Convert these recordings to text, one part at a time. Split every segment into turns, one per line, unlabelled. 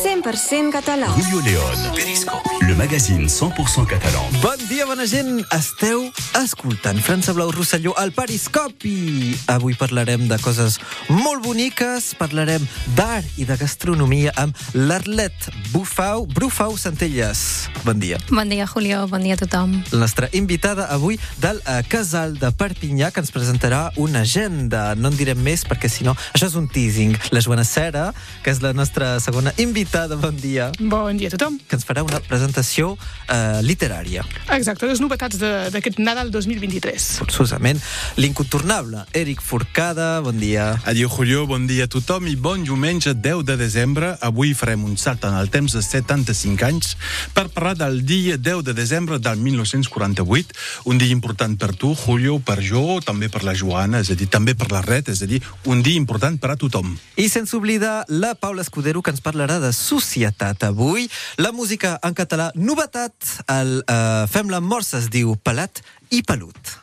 100% català.
Julio León. Periscope. Le magazine 100% catalan.
Bon dia, bona gent. Esteu escoltant França Blau Rosselló al Periscopi. Avui parlarem de coses molt boniques, parlarem d'art i de gastronomia amb l'Arlet Bufau, Brufau Centelles. Bon dia.
Bon dia, Julio. Bon dia a tothom.
La nostra invitada avui del uh, Casal de Perpinyà, que ens presentarà una agenda. No en direm més, perquè si no, això és un teasing. La Joana Cera, que és la nostra segona invitada, bon dia,
Bon dia a tothom.
que ens farà una presentació uh, literària.
Exacte, les novetats de- d'aquest Nadal 2023.
forçosament l'incontornable Eric Forcada, bon dia.
Adieu, Julio, bon dia a tothom i bon diumenge 10 de desembre. Avui farem un salt en el temps de 75 anys per parlar del dia 10 de desembre del 1948, un dia important per tu, Julio, per jo, també per la Joana, és a dir, també per la red, és a dir, un dia important per a tothom.
I sense oblidar la Paula Escudero, que ens parlarà de societat avui. La música en català, novetat. El uh, Fem la morsa es diu Pelat i Pelut.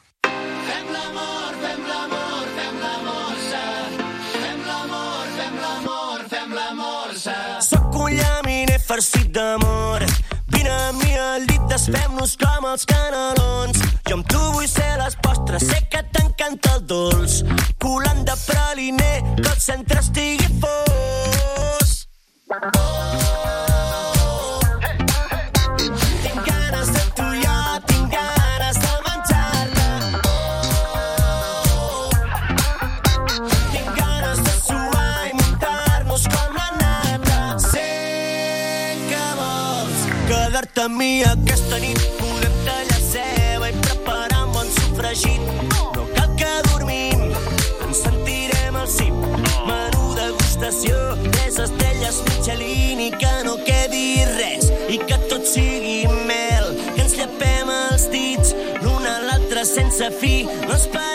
Sóc un llaminer farcit d'amor. Vine amb mi al llit, desfem-nos com els canelons. Jo amb tu vull ser les postres, sé que t'encanta el dolç. Colant de praliner, que el centre estigui fos. Tinc ganes de tu i jo, tinc ganes de menjar-te. Tinc ganes de suar i muntar-nos com la nata. Sé que vols quedar-te amb mi aquesta nit. L'altre sense fi. No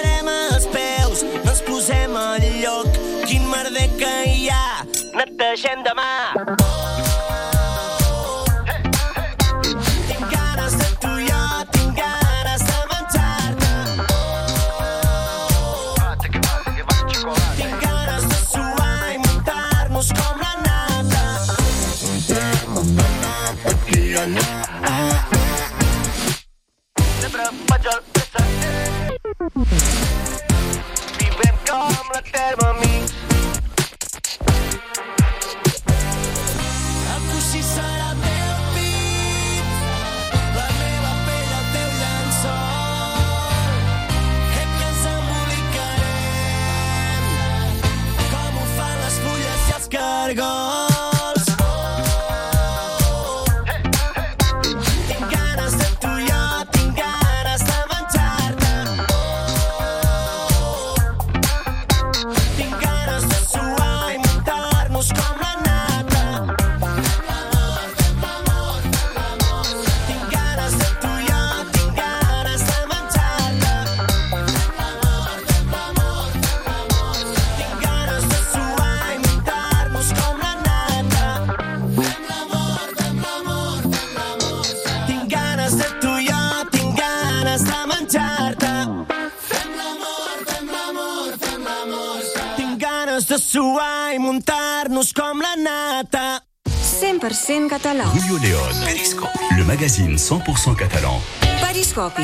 100% català.
Julio León. Periscope. Le magazine 100% catalan.
Periscopi.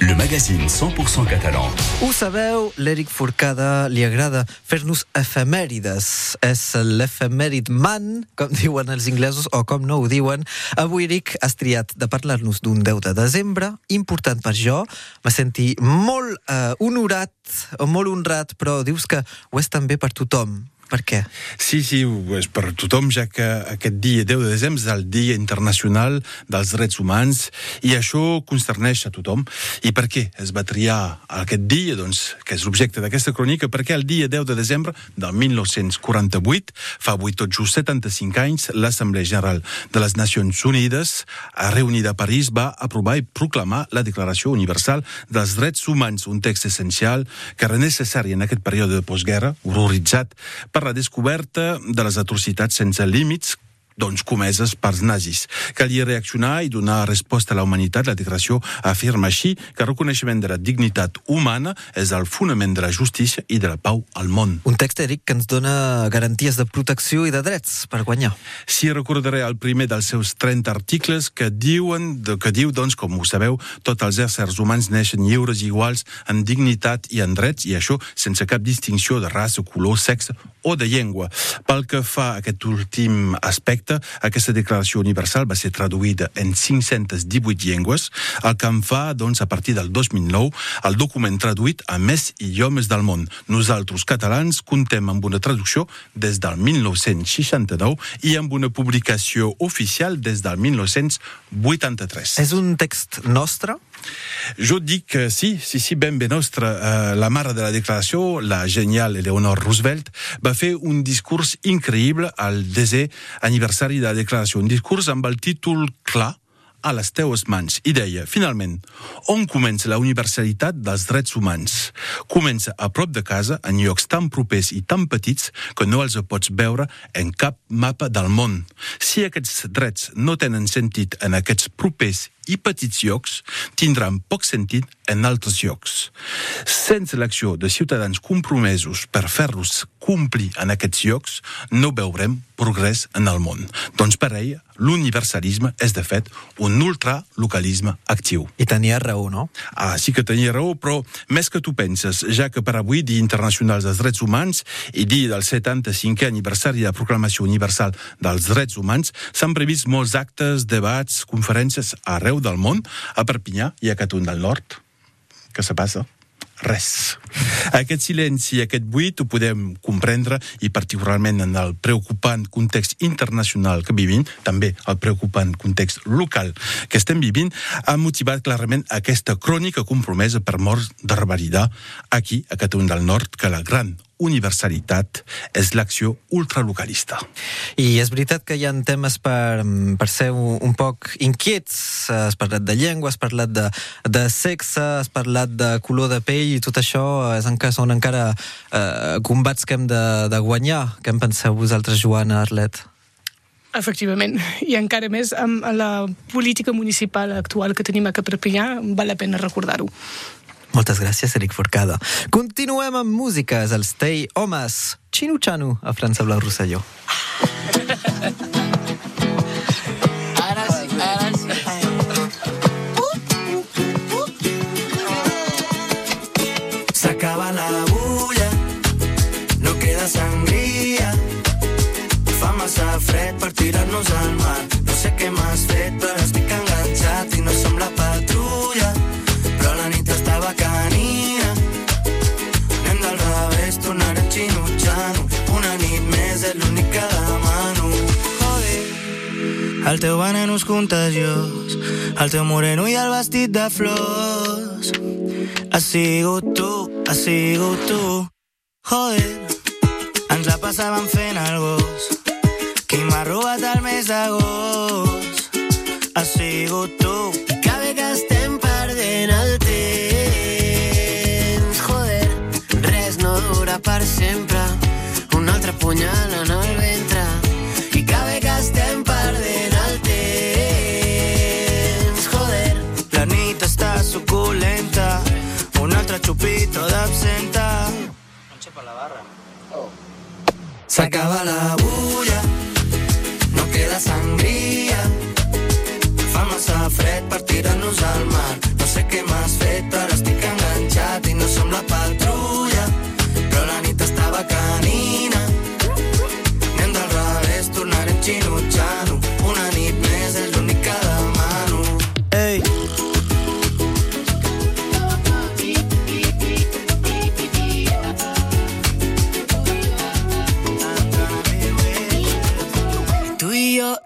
Le magazine 100% catalan.
Ho sabeu, l'Eric Forcada li agrada fer-nos efemèrides. És l'efemèrid man, com diuen els inglesos, o com no ho diuen. Avui, Eric, has triat de parlar-nos d'un 10 de desembre, important per jo. Me senti molt eh, honorat, o molt honrat, però dius que ho és també per tothom. Per què?
Sí, sí, és per tothom, ja que aquest dia 10 de desembre és el Dia Internacional dels Drets Humans i això concerneix a tothom. I per què es va triar aquest dia, doncs, que és l'objecte d'aquesta crònica? Perquè el dia 10 de desembre del 1948, fa avui tot just 75 anys, l'Assemblea General de les Nacions Unides, reunida a París, va aprovar i proclamar la Declaració Universal dels Drets Humans, un text essencial que era necessari en aquest període de postguerra, horroritzat per la descoberta de les atrocitats sense límits doncs, comeses pels nazis. Calia reaccionar i donar resposta a la humanitat. La declaració afirma així que el reconeixement de la dignitat humana és el fonament de la justícia i de la pau al món.
Un text, Eric, que ens dona garanties de protecció i de drets per guanyar.
Si recordaré el primer dels seus 30 articles que diuen, que diu, doncs, com ho sabeu, tots els éssers humans neixen lliures i iguals en dignitat i en drets, i això sense cap distinció de raça, color, sexe o de llengua. Pel que fa a aquest últim aspecte, aquesta declaració universal va ser traduïda en 518 llengües, el que en fa, doncs, a partir del 2009, el document traduït a més idiomes del món. Nosaltres, catalans, contem amb una traducció des del 1969 i amb una publicació oficial des del 1983.
És un text nostre?
Jo dic que sí, sí, sí, ben bé nostre. Uh, la mare de la declaració, la genial Eleanor Roosevelt, va fer un discurs increïble al desè aniversari de la declaració. Un discurs amb el títol clar, a les teues mans i deia, finalment, on comença la universalitat dels drets humans? Comença a prop de casa, en llocs tan propers i tan petits que no els pots veure en cap mapa del món. Si aquests drets no tenen sentit en aquests propers i petits llocs, tindran poc sentit en altres llocs. Sense l'acció de ciutadans compromesos per fer-los complir en aquests llocs, no veurem progrés en el món. Doncs per ell, l'universalisme és, de fet, un ultralocalisme actiu.
I tenia raó, no?
Ah, sí que tenia raó, però més que tu penses, ja que per avui, Dia Internacional dels Drets Humans i dia del 75è aniversari de la Proclamació Universal dels Drets Humans, s'han previst molts actes, debats, conferències arreu del món, a Perpinyà i a Catun del Nord. Què se passa? Res. Aquest silenci i aquest buit ho podem comprendre i particularment en el preocupant context internacional que vivim, també el preocupant context local que estem vivint, ha motivat clarament aquesta crònica compromesa per morts de revalidar aquí, a Catalunya del Nord, que la gran universalitat és l'acció ultralocalista.
I és veritat que hi ha temes per, per ser un, un poc inquiets. Has parlat de llengua, has parlat de, de sexe, has parlat de color de pell i tot això és encara, són encara eh, combats que hem de, de guanyar. Què en penseu vosaltres, Joana Arlet?
Efectivament, i encara més amb la política municipal actual que tenim a Perpinyà, val la pena recordar-ho.
Moltes gràcies, Eric Forcada. Continuem amb música, és el Stay Homes, Chinu Chanu, a França Blau Rosselló.
Ara sí, ara sí.
S'acaba la bulla, no queda sangria. Fa massa fred per tirar-nos al mar. No sé què m'has fet, però estic enganxat i no som la El teu veneno és contagiós, el teu moreno i el vestit de flors. Has sigut tu, has sigut tu. Joder, ens la passàvem fent el gos. Qui m'ha robat el mes d'agost? Has sigut tu. Que bé que estem perdent el temps. Joder, res no dura per sempre. Un altre punyal en el Un altre xupito d'absenta. S'acaba la bulla, no queda sangria. Fa massa fred per tirar-nos al mar.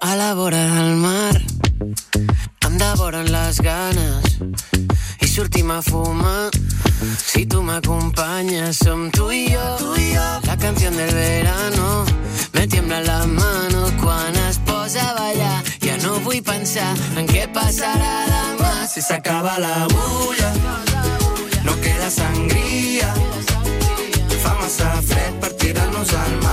A la vora del mar. Devoren les ganes i sortim a fumar si tu m'acompanyes som tu i jo, tu i jo la canció del verano. Me tiembla la mano quan es posa a ballar ja no vull pensar en què passarà demà si s'acaba la bulla no queda sangria fa massa fred per tirar-nos al mar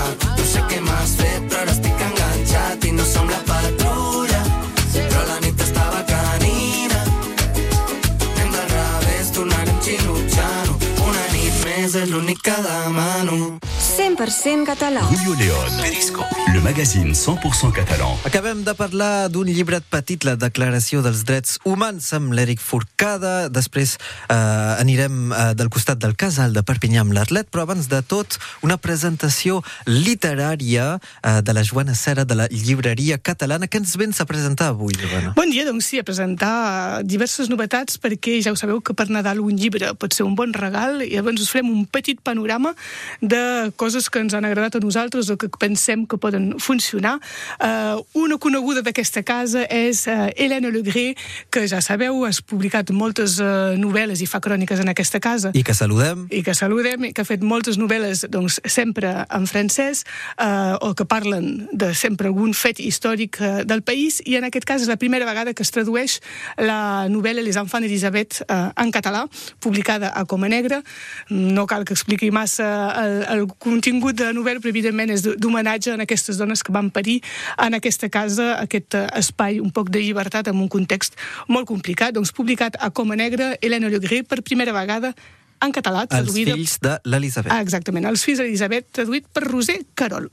l'única demano.
100% català.
Julio León. Periscopi. Le magazine 100% catalan.
Acabem de parlar d'un llibret petit, la Declaració dels Drets Humans, amb l'Eric Forcada. Després eh, anirem eh, del costat del casal de Perpinyà amb l'Arlet, però abans de tot, una presentació literària eh, de la Joana Cera de la llibreria catalana. Què ens vens a presentar avui, Joana?
Bon dia, doncs sí, a presentar diverses novetats perquè ja ho sabeu que per Nadal un llibre pot ser un bon regal i llavors us farem un petit panorama de coses que ens han agradat a nosaltres o que pensem que poden funcionar. Uh, una coneguda d'aquesta casa és uh, Hélène Legré, que ja sabeu, has publicat moltes uh, novel·les i fa cròniques en aquesta casa
I que saludem.
i que saludem, i que ha fet moltes novel·les doncs, sempre en francès eh, o que parlen de sempre algun fet històric eh, del país i en aquest cas és la primera vegada que es tradueix la novel·la Les enfants d'Elisabet eh, en català, publicada a Coma Negra. No cal que expliqui massa el, el contingut de novel·la, però evidentment és d'homenatge a aquestes dones que van parir en aquesta casa, aquest eh, espai un poc de llibertat en un context molt complicat. Doncs publicat a Coma Negra, Helena Legré, per primera vegada en català,
Els
traduïda
fills de l'Elisabet.
Ah, exactament, Els fills d'Elisabet, traduït per Roser Carol.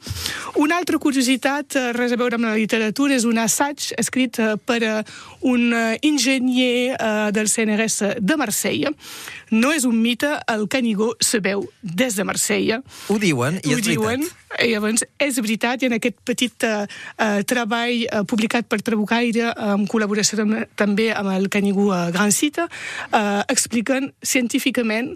Una altra curiositat, eh, res a veure amb la literatura, és un assaig escrit eh, per eh, un enginyer del CNRS de Marsella. No és un mite, el Canigó se veu des de Marsella.
Ho diuen, i
Ho
és
diuen,
veritat.
I llavors és veritat, i en aquest petit eh, eh, treball eh, publicat per Trabucaire, en col·laboració tam també amb el Canigú eh, Gran Cita, eh, expliquen científicament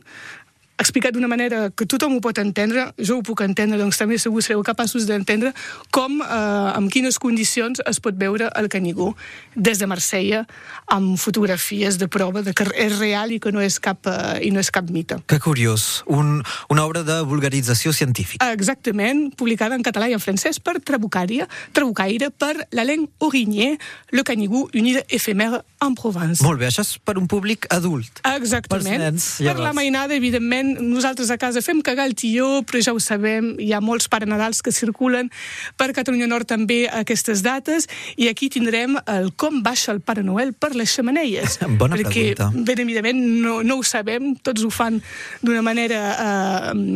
explicat d'una manera que tothom ho pot entendre, jo ho puc entendre, doncs també segur sereu capaços d'entendre com, eh, amb quines condicions es pot veure el Canigó des de Marsella amb fotografies de prova de que és real i que no és cap, eh, i no és cap mite.
Que curiós. Un, una obra de vulgarització científica.
Exactament, publicada en català i en francès per Trabucaire, Trabucaire per l'Alain Aurigné, Le Canigou, unida éphémère en Provence.
Molt bé, això és per un públic adult.
Exactament.
Pels nens,
per la mainada, evidentment, nosaltres a casa fem cagar el tió, però ja ho sabem, hi ha molts Pare Nadals que circulen per Catalunya Nord també a aquestes dates, i aquí tindrem el com baixa el Pare Noel per les xamaneies.
Bona
perquè,
pregunta.
ben evidentment, no, no ho sabem, tots ho fan d'una manera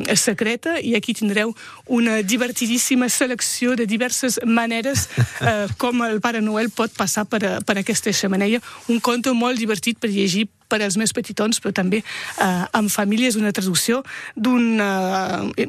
eh, secreta, i aquí tindreu una divertidíssima selecció de diverses maneres eh, com el Pare Noel pot passar per, a- per aquesta xamaneia. Un conte molt divertit per llegir per als més petitons, però també eh, en família és una traducció d'un eh,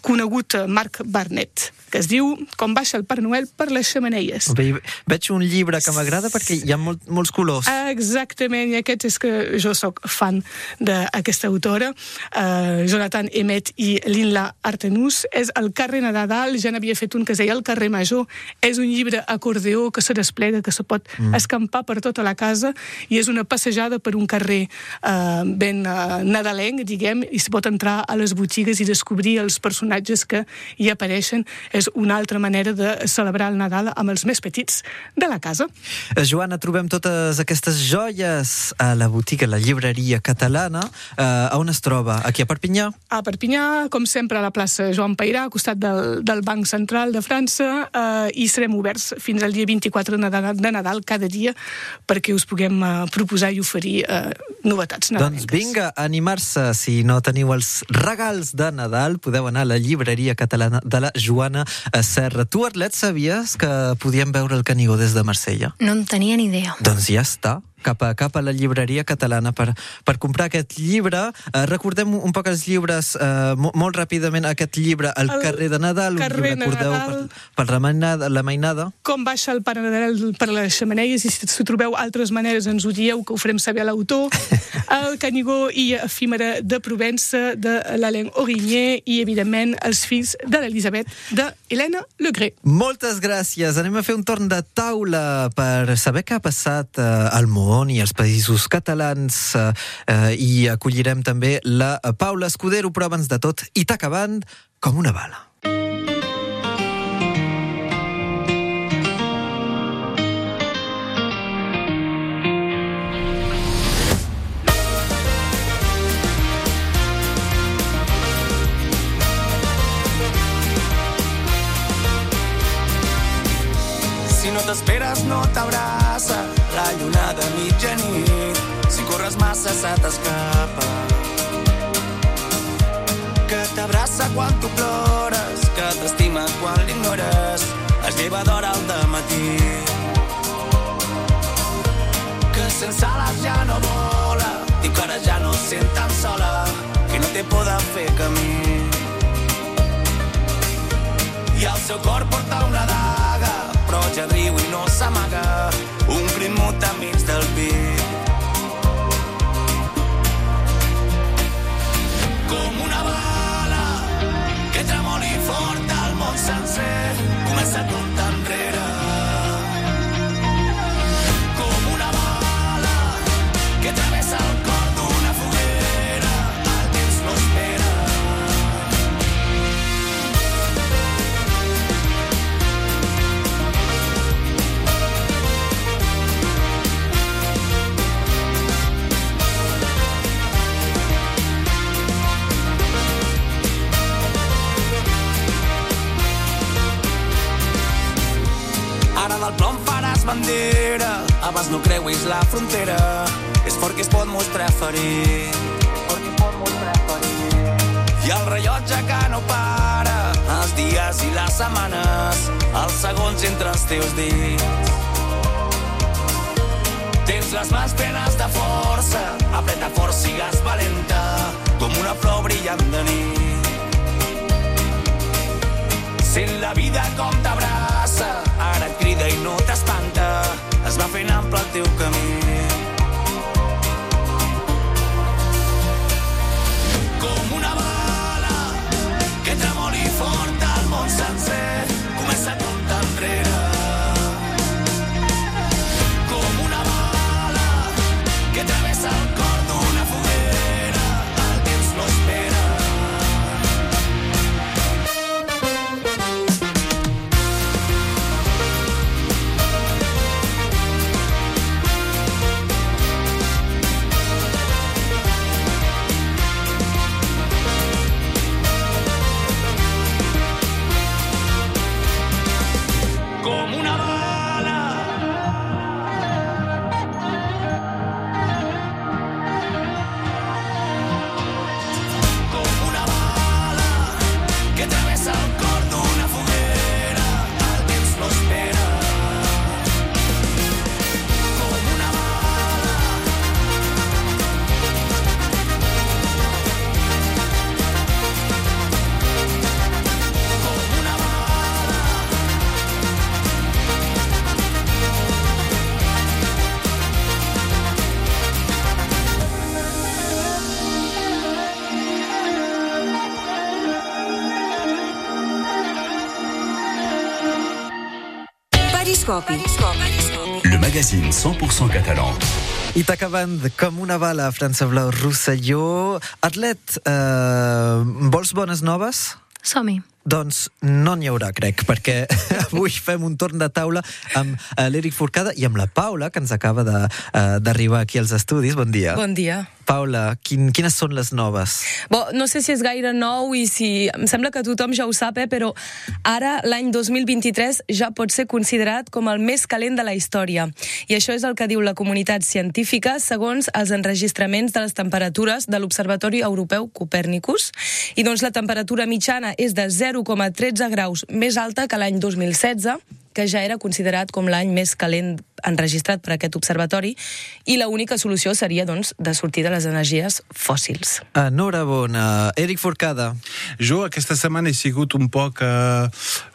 conegut eh, Marc Barnett, que es diu Com baixa el Pare Noel per les xamaneies.
Ve, veig un llibre que m'agrada perquè hi ha molt, molts colors.
Exactament, i aquest és que jo sóc fan d'aquesta autora, uh, Jonathan Emet i Linla Artenus. És el carrer Nadal, ja n'havia fet un que es deia El carrer Major. És un llibre acordeó que se desplega, que se pot mm. escampar per tota la casa, i és una passejada per un carrer uh, ben uh, nadalenc, diguem, i se pot entrar a les botigues i descobrir els personatges que hi apareixen. És una altra manera de celebrar el Nadal amb els més petits de la casa.
Eh, Joana, trobem totes aquestes joies a la botiga, la llibreria catalana. Eh, a on es troba? Aquí a Perpinyà?
A Perpinyà, com sempre, a la plaça Joan Pairà, al costat del, del Banc Central de França, eh, i serem oberts fins al dia 24 de Nadal, de Nadal cada dia perquè us puguem eh, proposar i oferir eh, novetats nadalenques.
Doncs vinga, a animar-se. Si no teniu els regals de Nadal, podeu anar a la llibreria catalana de la Joana Serra. Tu, Arlet, sabies que podíem veure el Canigó des de Marsella?
No en tenia ni idea.
Doncs ja està cap a, cap a la llibreria catalana per, per comprar aquest llibre. Eh, recordem un poc els llibres, eh, mo- molt ràpidament, aquest llibre, El,
El
carrer de Nadal, un llibre,
de
recordeu,
Nadal.
per, per la, mainada, la mainada.
Com baixa el Pare Nadal per les xamaneies i si, si trobeu altres maneres ens ho dieu que ho farem saber a l'autor. El Canigó i Efímera de Provença de l'Alain Aurigné i, evidentment, els fills de l'Elisabet de Helena Legré.
Moltes gràcies. Anem a fer un torn de taula per saber què ha passat eh, al món i als països catalans eh, eh, i acollirem també la Paula Escudero, però abans de tot, i t'acabant com una bala.
T'esperes no t'abraça la lluna de mitjanit. Si corres massa se t'escapa.
que t'abraça quan tu plores, que t'estima quan l'ignores, es lleva d'hora al matí. Que sense ales ja no vola, diu que ara ja no sent tan sola, que no té por de fer camí. I al seu cor porta una però ja riu i no s'amaga, un crit mut que travessa
Le magazine 100% catalan.
I t'acabant com una bala, França Blau Rosselló. Atlet, eh, vols bones noves?
Som-hi.
Doncs no n'hi haurà, crec, perquè avui fem un torn de taula amb eh, l'Eric Forcada i amb la Paula, que ens acaba eh, d'arribar aquí als estudis. Bon dia.
Bon dia.
Paula, quin, quines són les noves?
Bo, no sé si és gaire nou i si... Em sembla que tothom ja ho sap, eh, però ara, l'any 2023, ja pot ser considerat com el més calent de la història. I això és el que diu la comunitat científica segons els enregistraments de les temperatures de l'Observatori Europeu Copernicus. I doncs la temperatura mitjana és de 0,13 graus més alta que l'any 2016, que ja era considerat com l'any més calent enregistrat per aquest observatori, i l'única solució seria, doncs, de sortir de les energies fòssils.
Enhorabona. Eric Forcada.
Jo aquesta setmana he sigut un poc eh,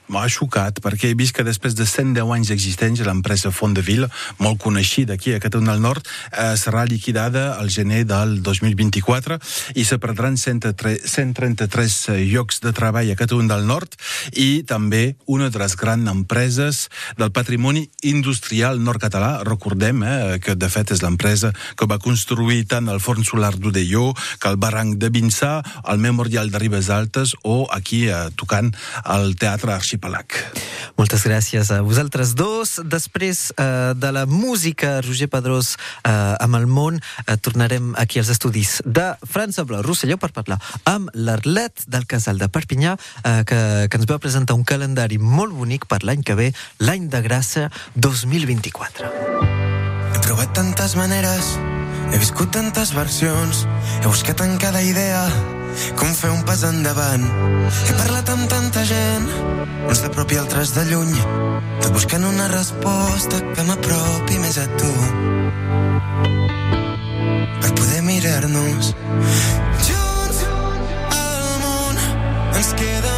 m'ha xocat, perquè he vist que després de 110 anys d'existència l'empresa Fondeville, molt coneixida aquí a Catalunya del Nord, eh, serà liquidada al gener del 2024 i se perdran 103 133 llocs de treball a Catalunya del Nord i també una de les grans empreses del patrimoni industrial nord-català. Recordem eh, que, de fet, és l'empresa que va construir tant el forn solar d'Udelló que el barranc de Vinçà, el Memorial de Ribes Altes o aquí eh, tocant el Teatre Arxipelag.
Moltes gràcies a vosaltres dos. Després eh, de la música, Roger Pedrós eh, amb el món, eh, tornarem aquí als estudis de França Blau Rosselló per parlar amb l'Arlet del Casal de Perpinyà, eh, que, que ens va presentar un calendari molt bonic per l'any que ve, l'any de gràcia 2024.
He provat tantes maneres, he viscut tantes versions, he buscat en cada idea com fer un pas endavant. He parlat amb tanta gent, uns de prop i altres de lluny, tot buscant una resposta que m'apropi més a tu. Per poder mirar-nos junts al món ens queda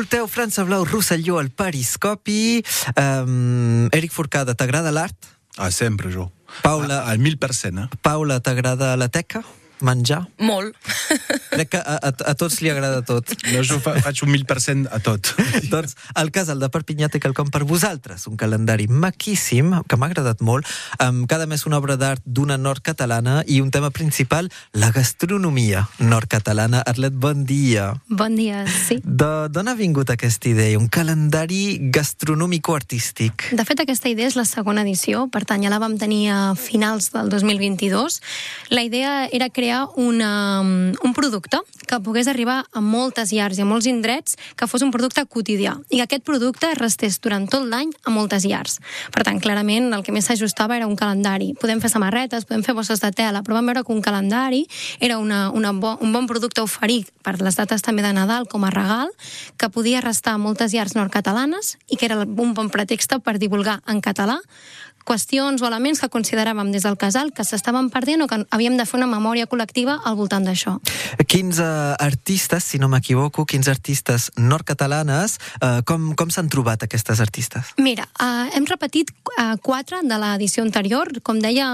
Escolteu França Blau Rosselló al Periscopi. Um, Eric Forcada, t'agrada l'art?
Ah, sempre, jo.
Paula-
Al mil per cent, eh?
Paula, t'agrada la teca? Menjar?
Molt.
Crec que a, a, a tots li agrada tot.
No, jo fa, faig un mil per cent a tot.
doncs el casal de Perpinyà té quelcom per vosaltres, un calendari maquíssim, que m'ha agradat molt, amb cada mes una obra d'art d'una nord-catalana i un tema principal, la gastronomia nord-catalana. Arlet, bon dia.
Bon dia, sí.
D'on ha vingut aquesta idea? Un calendari gastronòmico-artístic?
De fet, aquesta idea és la segona edició, per tant, ja la vam tenir a finals del 2022. La idea era crear una, un producte que pogués arribar a moltes llars i a molts indrets, que fos un producte quotidià, i que aquest producte restés durant tot l'any a moltes llars. Per tant, clarament, el que més s'ajustava era un calendari. Podem fer samarretes, podem fer bosses de tela, però vam veure que un calendari era una, una bo, un bon producte a oferir per les dates també de Nadal com a regal, que podia restar a moltes llars nord-catalanes i que era un bon pretext per divulgar en català qüestions o elements que consideràvem des del casal que s'estaven perdent o que havíem de fer una memòria col·lectiva al voltant d'això.
Quins uh, artistes, si no m'equivoco, quins artistes nord-catalanes, uh, com, com s'han trobat aquestes artistes?
Mira, uh, hem repetit uh, quatre de l'edició anterior. Com deia,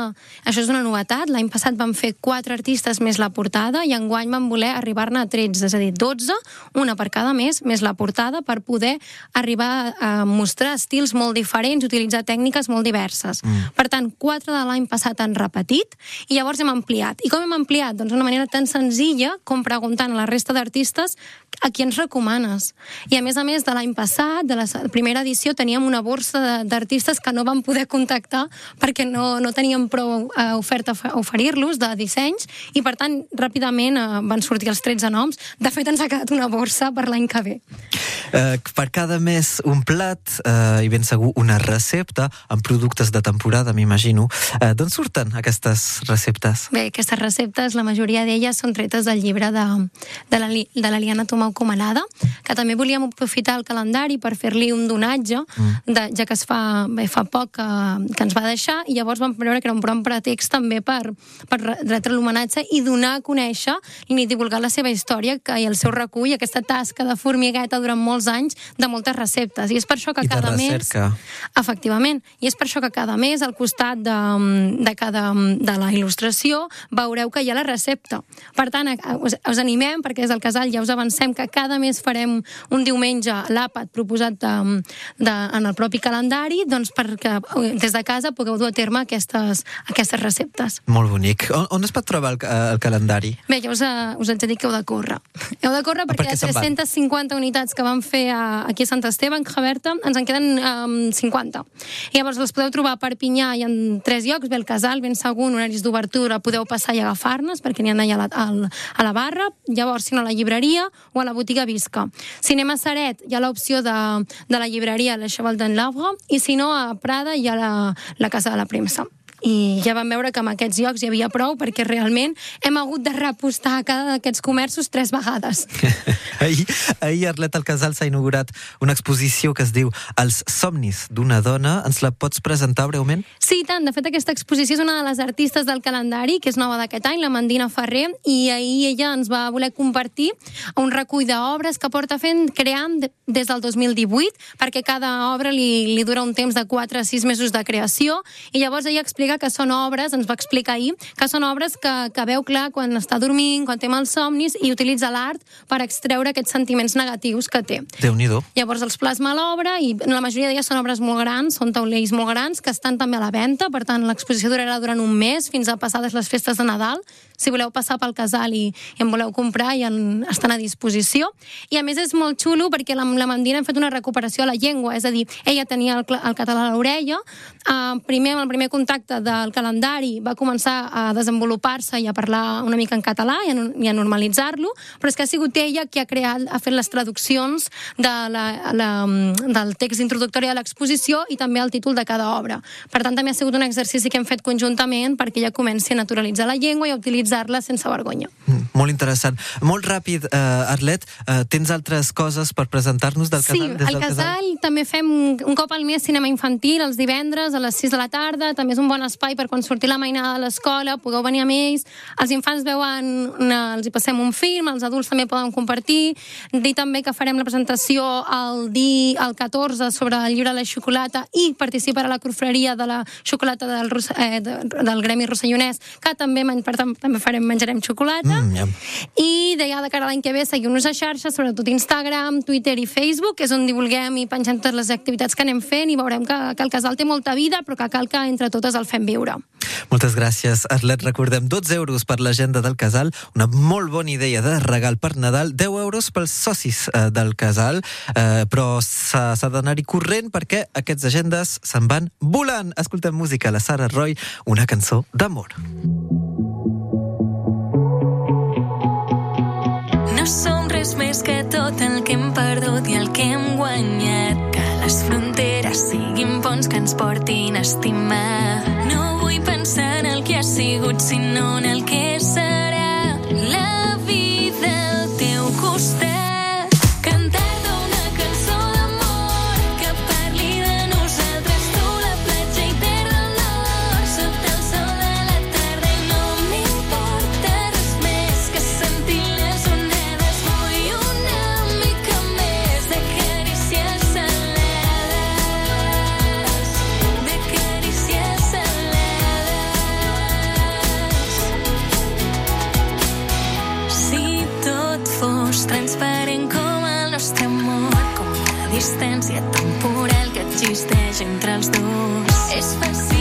això és una novetat. L'any passat vam fer quatre artistes més la portada i enguany vam voler arribar-ne a 13, és a dir, 12, una per cada mes, més la portada, per poder arribar a mostrar estils molt diferents utilitzar tècniques molt diverses. Mm. Per tant, quatre de l'any passat han repetit i llavors hem ampliat. I com hem ampliat? Doncs d'una manera tan senzilla com preguntant a la resta d'artistes a qui ens recomanes. I a més a més, de l'any passat, de la primera edició, teníem una borsa d'artistes que no vam poder contactar perquè no, no teníem prou eh, oferta a oferir-los de dissenys i, per tant, ràpidament eh, van sortir els 13 noms. De fet, ens ha quedat una borsa per l'any que ve.
Eh, per cada mes un plat eh, i ben segur una recepta amb productes receptes de temporada, m'imagino. Eh, D'on surten aquestes receptes?
Bé, aquestes receptes, la majoria d'elles són tretes del llibre de, de la- de l'Eliana Tomau Comanada, que també volíem aprofitar el calendari per fer-li un donatge, mm. de, ja que es fa, bé, fa poc que, que ens va deixar, i llavors vam veure que era un bon pretext també per, per re- retre l'homenatge i donar a conèixer i divulgar la seva història que, i el seu recull, aquesta tasca de formigueta durant molts anys de moltes receptes. I és per això que
I
cada mes... Efectivament. I és per això que cada mes, al costat de, de, cada, de la il·lustració, veureu que hi ha la recepta. Per tant, a- us, us animem, perquè des del casal ja us avancem que cada mes farem un diumenge l'àpat proposat de, de, en el propi calendari, doncs perquè eh, des de casa pugueu dur a terme aquestes, aquestes receptes.
Molt bonic. On, on es pot trobar el, eh, el calendari?
Bé, ja us, us haig de dir que heu de córrer. Heu de córrer perquè,
perquè
de
se'n van.
350 unitats que vam fer a, aquí a Sant Esteve, en Jaberta, ens en queden um, 50. I llavors els podeu trobar a Perpinyà i en tres llocs, bé el casal, ben segur, horaris d'obertura, podeu passar i agafar-nes, perquè n'hi ha allà a la, a la barra, llavors, si no, a la llibreria o a la botiga Visca. Si anem a Saret, hi ha l'opció de, de la llibreria Le Cheval d'en Lavre, i si no, a Prada hi ha la, la Casa de la Premsa i ja vam veure que en aquests llocs hi havia prou perquè realment hem hagut de repostar a cada d'aquests comerços tres vegades.
ahir, ahir Arlet al Casal s'ha inaugurat una exposició que es diu Els somnis d'una dona. Ens la pots presentar breument?
Sí, tant. De fet, aquesta exposició és una de les artistes del calendari, que és nova d'aquest any, la Mandina Ferrer, i ahir ella ens va voler compartir un recull d'obres que porta fent, creant de- des del 2018, perquè cada obra li, li dura un temps de 4 a 6 mesos de creació, i llavors ella explica que són obres, ens va explicar ahir, que són obres que, que veu clar quan està dormint, quan té malsomnis, i utilitza l'art per extreure aquests sentiments negatius que té.
Déu-n'hi-do.
Llavors els plasma a l'obra i la majoria d'elles són obres molt grans, són taulells molt grans que estan també a la venda, per tant l'exposició durarà durant un mes fins a passades les festes de Nadal. Si voleu passar pel casal i, i en voleu comprar, ja en, estan a disposició. I a més és molt xulo perquè la, la Mandina hem fet una recuperació a la llengua, és a dir, ella tenia el, el català a l'orella, uh, primer amb el primer contacte del calendari va començar a desenvolupar-se i a parlar una mica en català i a, i a normalitzar-lo, però és que ha sigut ella qui ha creat, ha fet les traduccions de la, la, del text introductori de l'exposició i també el títol de cada obra. Per tant, també ha sigut un exercici que hem fet conjuntament perquè ella comenci a naturalitzar la llengua i a utilitzar-la sense vergonya.
Mm, Molt interessant. Molt ràpid, uh, Arlet, uh, tens altres coses per presentar-nos del
Sí,
casal? des
al
del
casal també fem un cop al mes cinema infantil, els divendres a les 6 de la tarda, també és un bon espai per quan surti la mainada de l'escola, pugueu venir amb ells, els infants veuen, una, els hi passem un film, els adults també poden compartir, dir també que farem la presentació el dia, el 14 sobre el llibre de la xocolata i participar a la confraria de la xocolata del, eh, de, del Gremi Rossellonès, que també, per tant, també farem, menjarem xocolata.
Mm, ja.
I de ja de cara a l'any que ve seguim-nos a xarxes, sobretot Instagram, Twitter i Facebook, que és on divulguem i pengem totes les activitats que anem fent i veurem que, que el casal té molta vida, però que cal que entre totes el fem viure.
Moltes gràcies, Arlet. Recordem, 12 euros per l'agenda del casal, una molt bona idea de regal per Nadal, 10 euros pels socis eh, del casal, eh, però s'ha d'anar-hi corrent perquè aquests agendes se'n van volant. Escoltem música, la Sara Roy, una cançó d'amor.
No som res més que tot el que hem perdut i el que hem guanyat. Que les fronteres siguin ponts que ens portin a estimar. No vull pensar en el que ha sigut, sinó en el que serà. Distància temporal que existeix entre els dos. És fàcil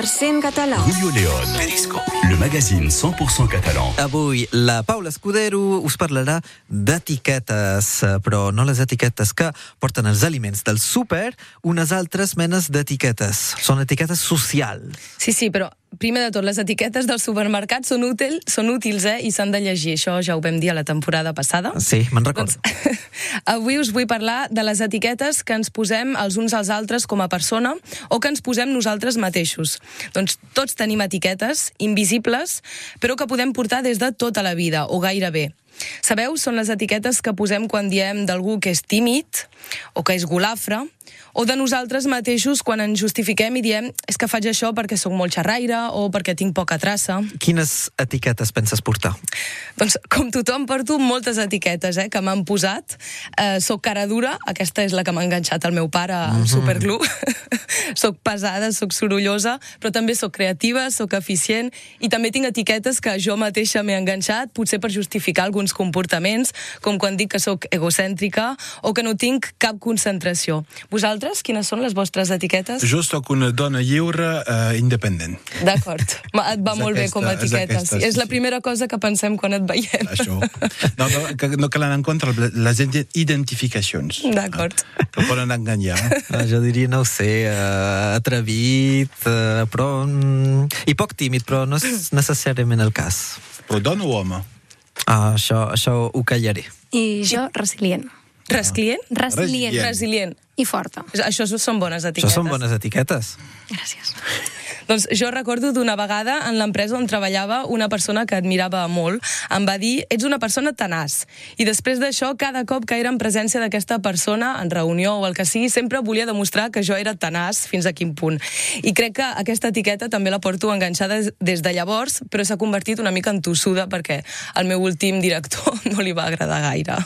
100% català.
Julio León. Periscope. Le magazine 100% catalan.
Avui la Paula Escudero us parlarà d'etiquetes, però no les etiquetes que porten els aliments del súper, unes altres menes d'etiquetes. Són etiquetes socials.
Sí, sí, però primer de tot, les etiquetes del supermercat són, útil, són útils, eh? I s'han de llegir. Això ja ho vam dir a la temporada passada.
Sí, me'n recordo.
Doncs, avui us vull parlar de les etiquetes que ens posem els uns als altres com a persona o que ens posem nosaltres mateixos. Doncs tots tenim etiquetes invisibles, però que podem portar des de tota la vida, o gairebé. Sabeu, són les etiquetes que posem quan diem d'algú que és tímid o que és golafre, o de nosaltres mateixos quan ens justifiquem i diem és que faig això perquè sóc molt xerraire o perquè tinc poca traça.
Quines etiquetes penses portar?
Doncs, com tothom, porto moltes etiquetes eh, que m'han posat. Eh, soc cara dura, aquesta és la que m'ha enganxat el meu pare amb mm -hmm. Superglue. soc pesada, soc sorollosa, però també sóc creativa, sóc eficient i també tinc etiquetes que jo mateixa m'he enganxat, potser per justificar alguns comportaments, com quan dic que sóc egocèntrica o que no tinc cap concentració. Vosaltres, quines són les vostres etiquetes?
Jo sóc una dona lliure uh, independent.
D'acord. Et va
És
molt bé
aquesta-
com a
és
etiqueta.
aquesta,
sí. És la
sí.
primera cosa que pensem quan et veiem.
Això. No, no, que, no calen en compte les ident- identificacions.
D'acord.
Que poden enganyar.
Ah, jo diria, no ho sé, uh, atrevit, uh, però... Mm, I poc tímid, però no és necessàriament el cas.
Però dona o home?
Ah, això, això ho callaré.
I jo, resilient.
Resclient?
Resilient.
Resilient.
I forta.
Això són bones etiquetes.
Això són bones etiquetes.
Gràcies.
Doncs jo recordo d'una vegada en l'empresa on treballava una persona que admirava molt. Em va dir, ets una persona tenaç. I després d'això, cada cop que era en presència d'aquesta persona, en reunió o el que sigui, sempre volia demostrar que jo era tenaç fins a quin punt. I crec que aquesta etiqueta també la porto enganxada des- de llavors, però s'ha convertit una mica en tossuda perquè al meu últim director no li va agradar gaire.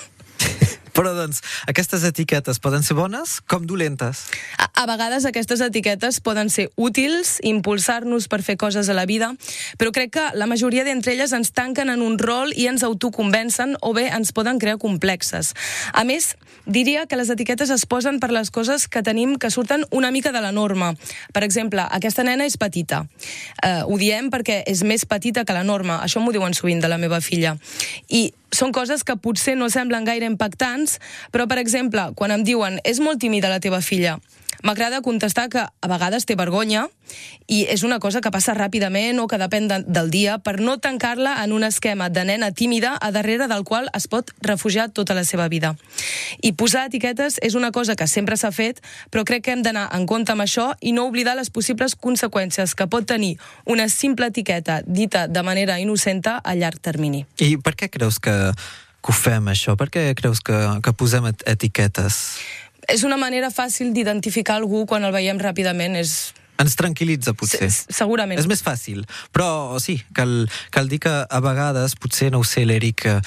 Però, doncs, aquestes etiquetes poden ser bones com dolentes.
A, a vegades aquestes etiquetes poden ser útils, impulsar-nos per fer coses a la vida, però crec que la majoria d'entre elles ens tanquen en un rol i ens autoconvencen o bé ens poden crear complexes. A més, diria que les etiquetes es posen per les coses que tenim que surten una mica de la norma. Per exemple, aquesta nena és petita. Uh, ho diem perquè és més petita que la norma. Això m'ho diuen sovint de la meva filla. I són coses que potser no semblen gaire impactants, però, per exemple, quan em diuen és molt tímida la teva filla, m'agrada contestar que a vegades té vergonya i és una cosa que passa ràpidament o que depèn de, del dia per no tancar-la en un esquema de nena tímida a darrere del qual es pot refugiar tota la seva vida. I posar etiquetes és una cosa que sempre s'ha fet, però crec que hem d'anar en compte amb això i no oblidar les possibles conseqüències que pot tenir una simple etiqueta dita de manera innocenta a llarg termini.
I per què creus que, que ho fem, això? Per què creus que, que posem et etiquetes?
És una manera fàcil d'identificar algú quan el veiem ràpidament. És...
Ens tranquil·litza, potser.
S- segurament.
És més fàcil. Però sí, cal, cal dir que a vegades, potser, no ho sé, l'Eric eh,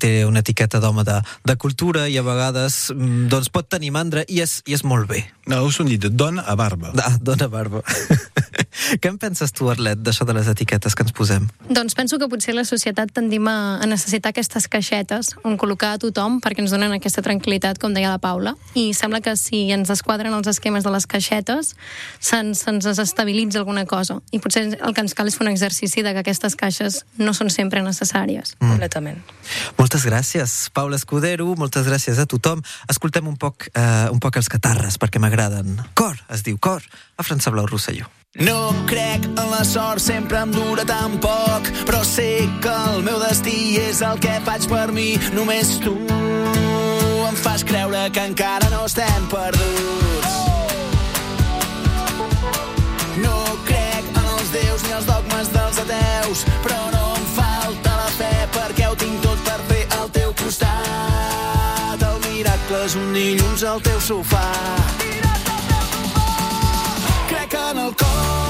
té una etiqueta d'home de, de cultura i a vegades mm, doncs pot tenir mandra i és, i és molt bé.
No, us ho dit, dona a barba.
Ah, dona barba. Què en penses tu, Arlet, d'això de les etiquetes que ens posem?
Doncs penso que potser la societat tendim a, a necessitar aquestes caixetes on col·locar a tothom perquè ens donen aquesta tranquil·litat, com deia la Paula. I sembla que si ens desquadren els esquemes de les caixetes, se'ns se desestabilitza alguna cosa. I potser el que ens cal és fer un exercici de que aquestes caixes no són sempre necessàries.
Mm. Completament.
Moltes gràcies, Paula Escudero, moltes gràcies a tothom. Escoltem un poc, eh, un poc els catarres, perquè m'agraden. Cor, es diu Cor, a França Blau Rosselló.
No crec en la sort, sempre em dura tan poc, però sé que el meu destí és el que faig per mi. Només tu em fas creure que encara no estem perduts. No crec en els déus ni els dogmes dels ateus, però no em falta la fe perquè ho tinc tot per fer al teu costat. El miracle és un dilluns al teu sofà. Crec en el cor,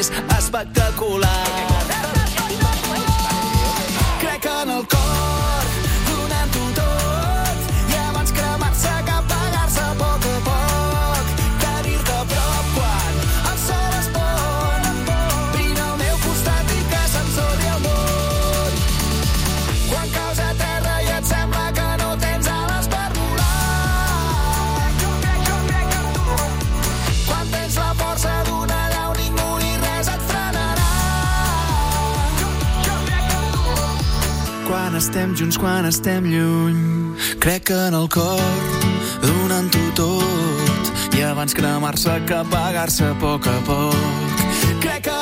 és espectacular. Quan estem junts, quan estem lluny, crec en el cor, donant-ho tot, i abans cremar-se que apagar-se a poc a poc. Crec en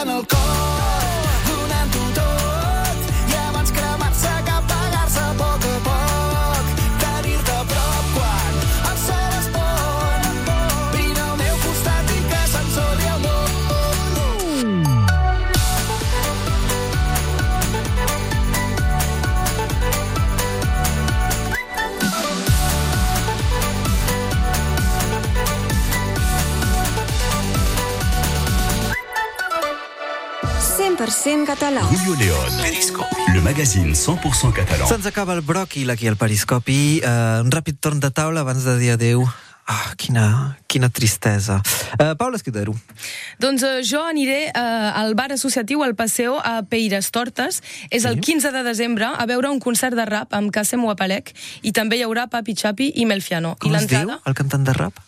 català.
Julio León. Periscope. Le magazine 100% catalan.
Se'ns acaba el bròquil aquí al Periscopi. Uh, un ràpid torn de taula abans de dir adeu. Ah, quina, quina tristesa. Uh, Paula Escudero.
Doncs eh, jo aniré eh, al bar associatiu al Paseo a Peires Tortes. És el 15 de desembre a veure un concert de rap amb Kassem Wapalek i també hi haurà Papi Chapi i Melfiano.
Com
I
es diu,
l'entrada,
el cantant de rap?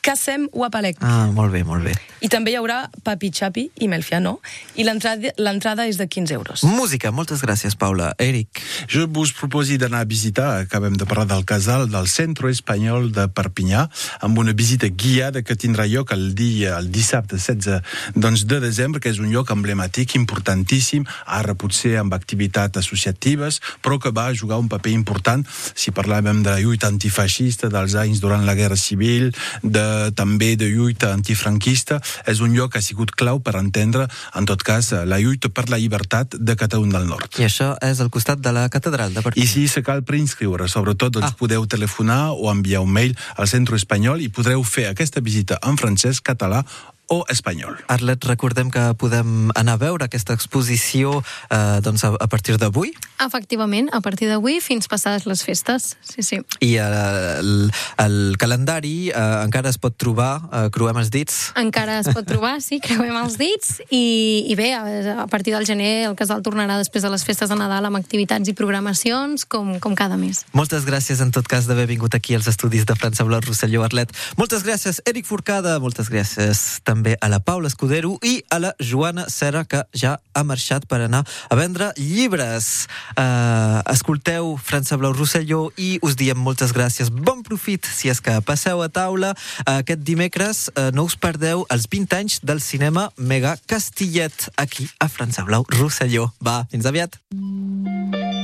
Kassem Wapalek.
Ah, molt bé, molt bé.
I també hi haurà Papi Chapi i Melfiano. I l'entrada l'entrada és de 15 euros.
Música, moltes gràcies, Paula. Eric.
Jo vos proposi d'anar a visitar, acabem de parlar del casal, del Centre Espanyol de Perpinyà, amb una visita guiada que tindrà lloc el dia, el dissabte 16 doncs, de desembre, que és un lloc emblemàtic, importantíssim, ara potser amb activitats associatives, però que va jugar un paper important si parlàvem de lluita antifeixista dels anys durant la Guerra Civil, de, també de lluita antifranquista, és un lloc que ha sigut clau per entendre, en tot cas, la lluita per la llibertat de Catalunya del Nord.
I això és al costat de la catedral de Perpinyà.
I si se cal preinscriure, sobretot doncs, ah. podeu telefonar o enviar un mail al Centre Espanyol i podreu fer aquesta visita en francès, català o espanyol.
Arlet, recordem que podem anar a veure aquesta exposició eh, doncs a, a partir d'avui
Efectivament, a partir d'avui fins passades les festes. Sí, sí.
i eh, el, el calendari eh, encara es pot trobar, eh, cruem els dits,
Encara es pot trobar, sí, creuem els dits i, i bé, a, a partir del gener el casal tornarà després de les festes de Nadal amb activitats i programacions com, com cada mes.
Moltes gràcies en tot cas d'haver vingut aquí als estudis de França Blanc Rosselló Arlet. Moltes gràcies, Eric Forcada. Moltes gràcies també a la Paula Escudero i a la Joana Serra, que ja ha marxat per anar a vendre llibres. Uh, escolteu França Blau Rosselló i us diem moltes gràcies. Bon profit si és que passeu a taula. Uh, aquest dimecres uh, no us perdeu els 20 anys del cinema Mega Castillet aquí a França Blau Rosselló. Va, fins aviat.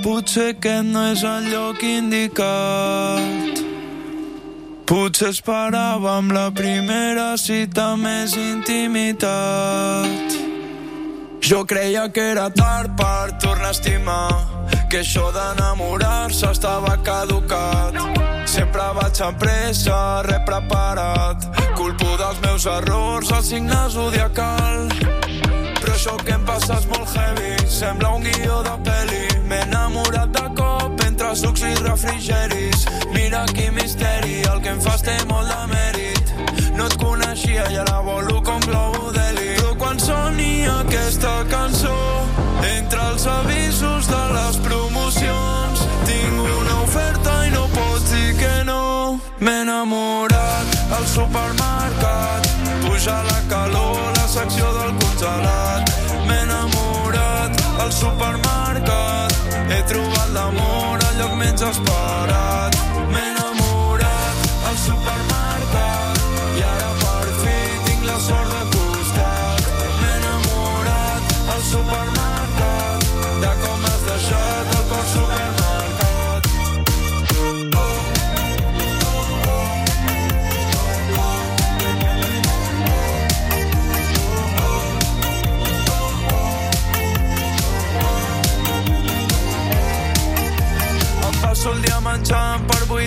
Potser aquest no és el lloc indicat. Potser esperàvem la primera cita més intimitat. Jo creia que era tard per tornar a estimar, que això d'enamorar-se estava caducat. Sempre vaig amb pressa, res preparat, culpo dels meus errors, el signe zodiacal. Però això que em passa és molt heavy, sembla un guió de peli. M'he enamorat de sucs i refrigeris. Mira quin misteri, el que em fas té molt de mèrit. No et coneixia i ara volo com globo d'heli. Però quan soni aquesta cançó, entre els avisos de les promocions, tinc una oferta i no pots dir que no. M'he enamorat al supermercat, puja la calor, la secció del congelat. M'he enamorat al supermercat, he trobat l'amor lloc menys esperat.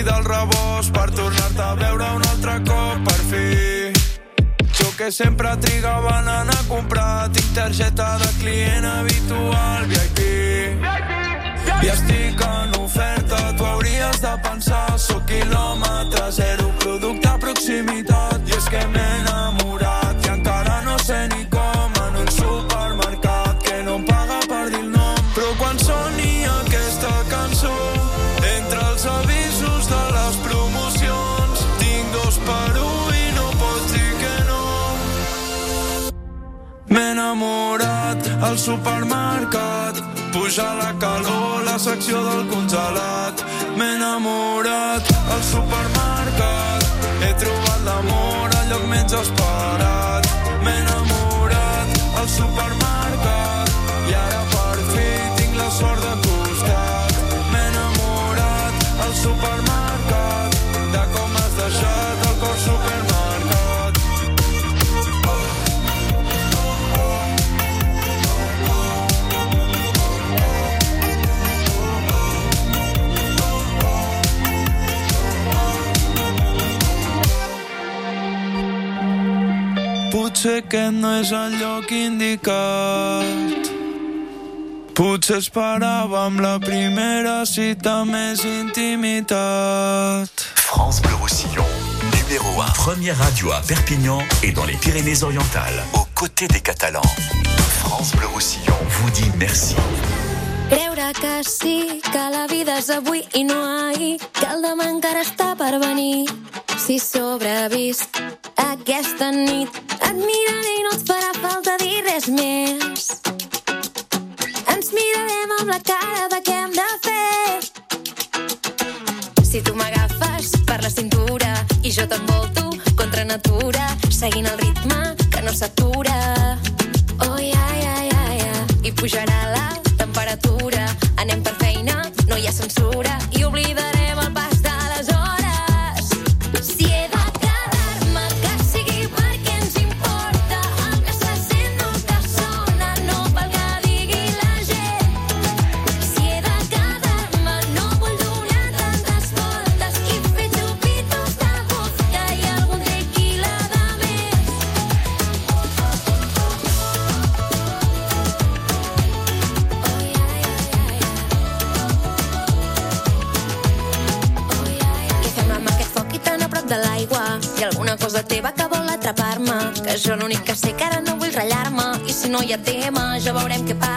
Menjant per buidar el rebost, per tornar-te a veure un altre cop, per fi. Jo que sempre trigaven a anar a comprar. Tinc targeta de client habitual, VIP. I estic en oferta, tu hauries de pensar, sóc al supermercat, puja la calor, la secció del congelat. M'he enamorat al supermercat, he trobat l'amor al lloc menys esperat. M'he enamorat al supermercat i ara per fi tinc la sort de costat. M'he enamorat al supermercat Potser aquest no és el lloc indicat. Potser esperàvem la primera cita més intimitat.
France Bleu Roussillon, numéro 1. Première radio à Perpignan et dans les Pyrénées-Orientales, aux côtés des Catalans. France Bleu Roussillon vous dit merci.
Creure que sí, que la vida és avui i no ahir, que el demà encara està per venir. Si sobrevisc aquesta nit, et miraré i no et farà falta dir res més. Ens mirarem amb la cara de què hem de fer. Si tu m'agafes per la cintura i jo t'envolto contra natura, seguint el ritme que no s'atura. Oh, ja, ja, ja, ja. I pujarà la temperatura. Anem per feina, no hi ha censura. Hi ha tema ja veurem què passa.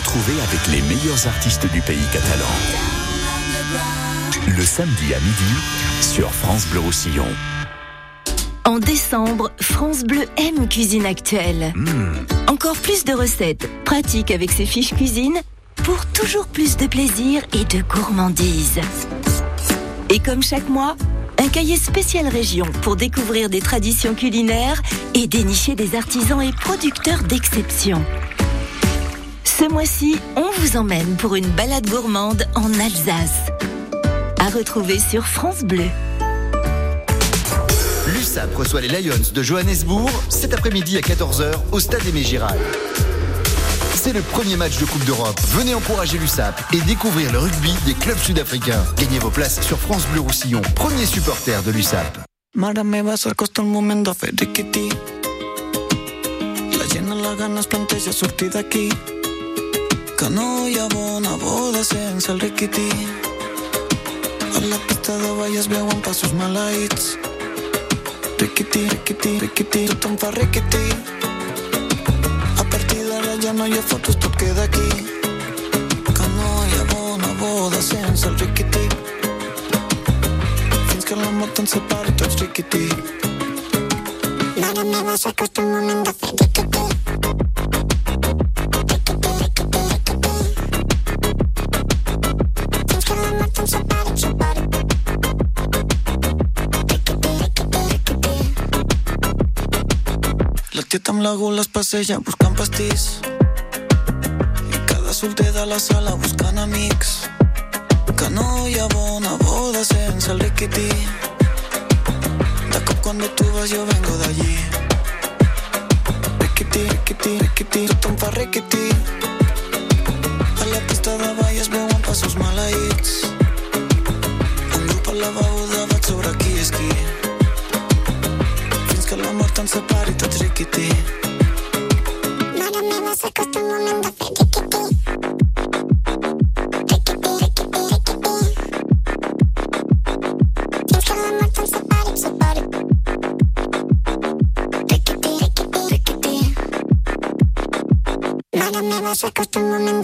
Retrouver avec les meilleurs artistes du pays catalan. Le samedi à midi sur France Bleu Roussillon.
En décembre, France Bleu aime Cuisine Actuelle. Encore plus de recettes pratiques avec ses fiches cuisine pour toujours plus de plaisir et de gourmandise. Et comme chaque mois, un cahier spécial région pour découvrir des traditions culinaires et dénicher des artisans et producteurs d'exception. Ce mois-ci, on vous emmène pour une balade gourmande en Alsace. À retrouver sur France Bleu.
L'USAP reçoit les Lions de Johannesburg cet après-midi à 14h au stade Aimé Giral. C'est le premier match de Coupe d'Europe. Venez encourager l'USAP et découvrir le rugby des clubs sud-africains. Gagnez vos places sur France Bleu Roussillon, premier supporter de l'USAP.
Ganas Ha bona boda sense el riquití A la pista de ball es veuen passos maleïts Riquití, riquití, riquití, tothom fa riquití A partir d'ara ja no hi ha fotos, tot queda aquí. Ha bona boda sense el riquití Fins que la mort ens separi tots riquití
Mare meva, s'acosta un moment de fer La
tieta amb la gula es passeja buscant pastís i cada solter de la sala buscant amics que no hi ha bona boda sense el riquití de cop quan tu vas jo vengo d'allí riquití, riquití, riquití tothom fa riquití a la pista de ball es veuen passos maleïts un grup a la beguda vaig sobre qui és qui riquití.
Riquití, riquití, riquití. Fins que la mort ens separi, separi. Riquití, riquití, riquití. Mare meva, s'acosta un moment